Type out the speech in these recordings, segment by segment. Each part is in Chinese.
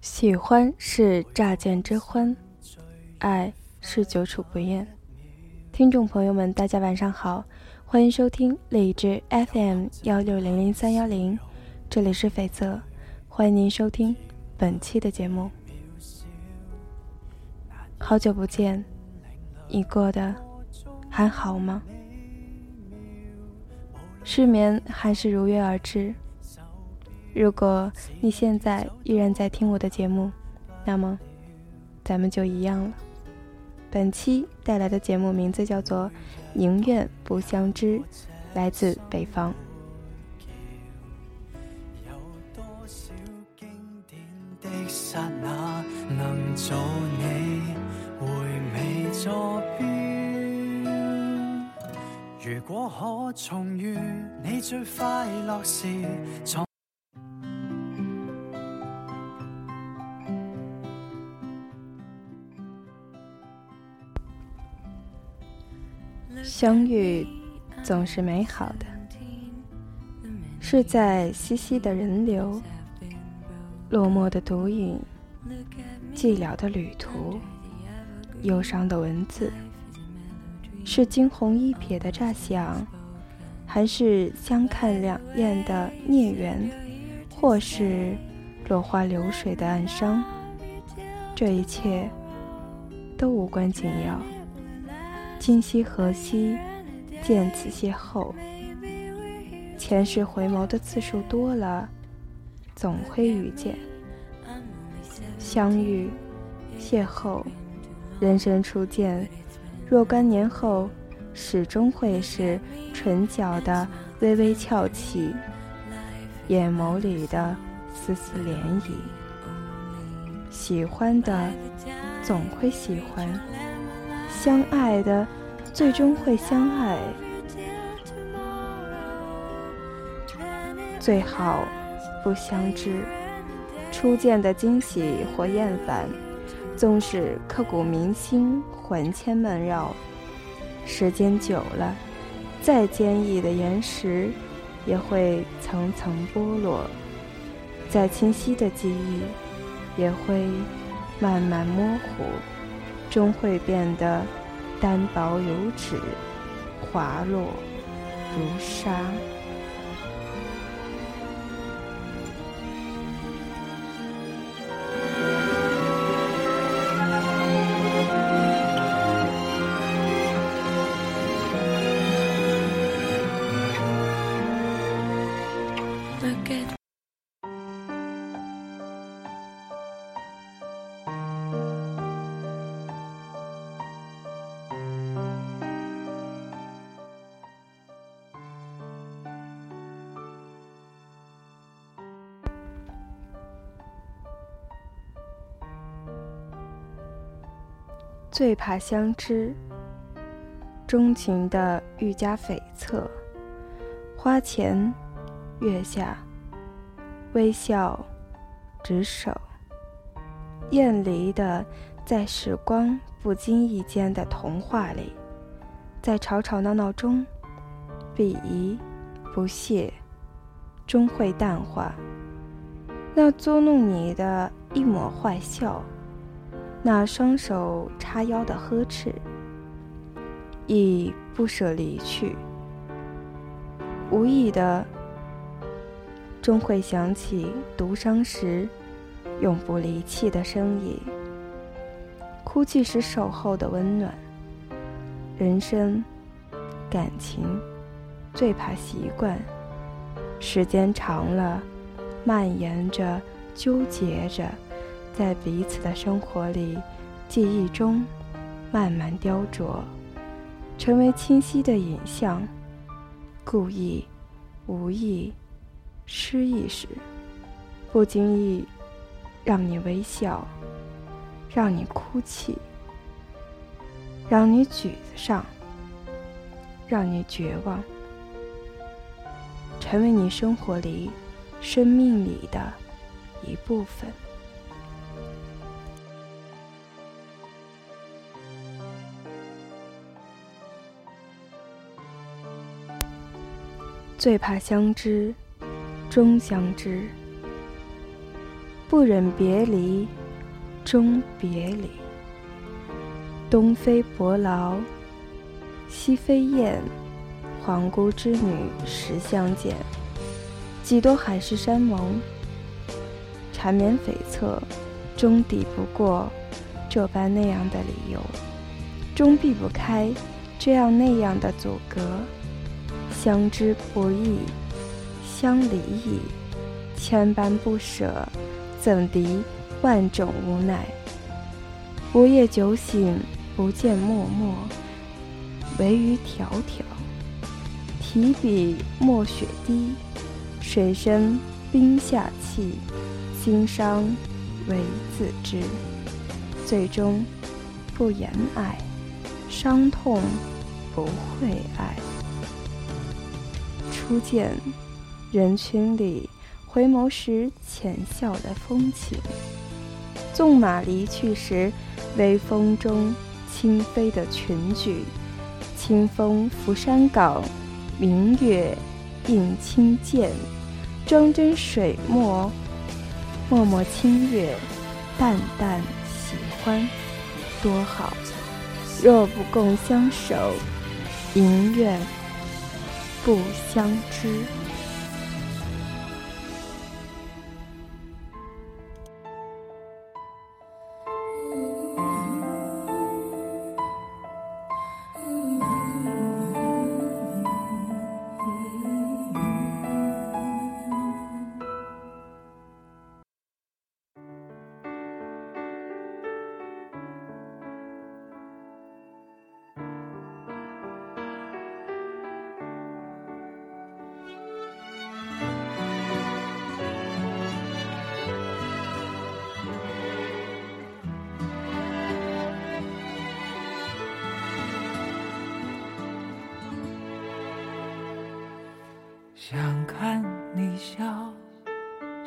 喜欢是乍见之欢，爱是久处不厌。听众朋友们，大家晚上好，欢迎收听荔枝 FM 幺六零零三幺零，这里是绯泽，欢迎您收听本期的节目。好久不见，你过得还好吗？失眠还是如约而至。如果你现在依然在听我的节目，那么咱们就一样了。本期带来的节目名字叫做《宁愿不相知》，来自北方。如果可重遇你最快乐时。相遇总是美好的，是在熙熙的人流、落寞的独影、寂寥的旅途、忧伤的文字，是惊鸿一瞥的乍想，还是相看两厌的孽缘，或是落花流水的暗伤？这一切都无关紧要。今夕何夕，见此邂逅。前世回眸的次数多了，总会遇见。相遇，邂逅，人生初见，若干年后，始终会是唇角的微微翘起，眼眸里的丝丝涟漪。喜欢的，总会喜欢。相爱的，最终会相爱。最好不相知。初见的惊喜或厌烦，纵使刻骨铭心、魂牵梦绕，时间久了，再坚毅的岩石也会层层剥落；再清晰的记忆，也会慢慢模糊。终会变得单薄如纸，滑落如沙。最怕相知，钟情的愈加悱恻。花前月下，微笑执手，艳离的在时光不经意间的童话里，在吵吵闹闹中，鄙夷不屑，终会淡化。那捉弄你的一抹坏笑。那双手叉腰的呵斥，亦不舍离去。无意的，终会想起独伤时永不离弃的身影，哭泣时守候的温暖。人生，感情，最怕习惯，时间长了，蔓延着，纠结着。在彼此的生活里，记忆中慢慢雕琢，成为清晰的影像。故意、无意、失意时，不经意让你微笑，让你哭泣，让你沮丧，让你绝望，成为你生活里、生命里的一部分。最怕相知，终相知。不忍别离，终别离。东飞伯劳，西飞雁，皇姑织女时相见。几多海誓山盟，缠绵悱恻，终抵不过这般那样的理由，终避不开这样那样的阻隔。相知不易，相离易，千般不舍，怎敌万种无奈？午夜酒醒。不见脉脉，惟余迢迢。提笔墨血滴，水深冰下泣。心伤唯自知，最终不言爱，伤痛不会爱。初见人群里回眸时浅笑的风情，纵马离去时，微风中。轻飞的裙裾，清风拂山岗，明月映青涧，装帧水墨，脉脉清月，淡淡喜欢，多好！若不共相守，宁愿不相知。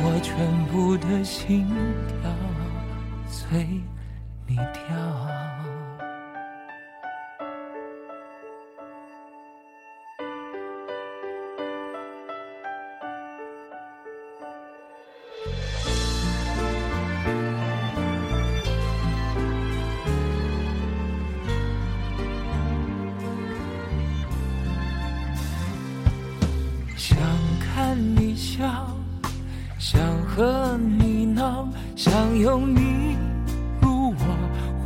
我全部的心跳随你跳。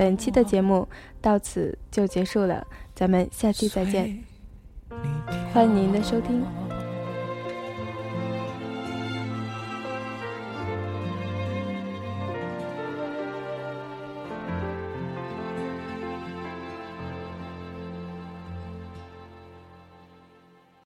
本期的节目到此就结束了，咱们下期再见。欢迎您的收听。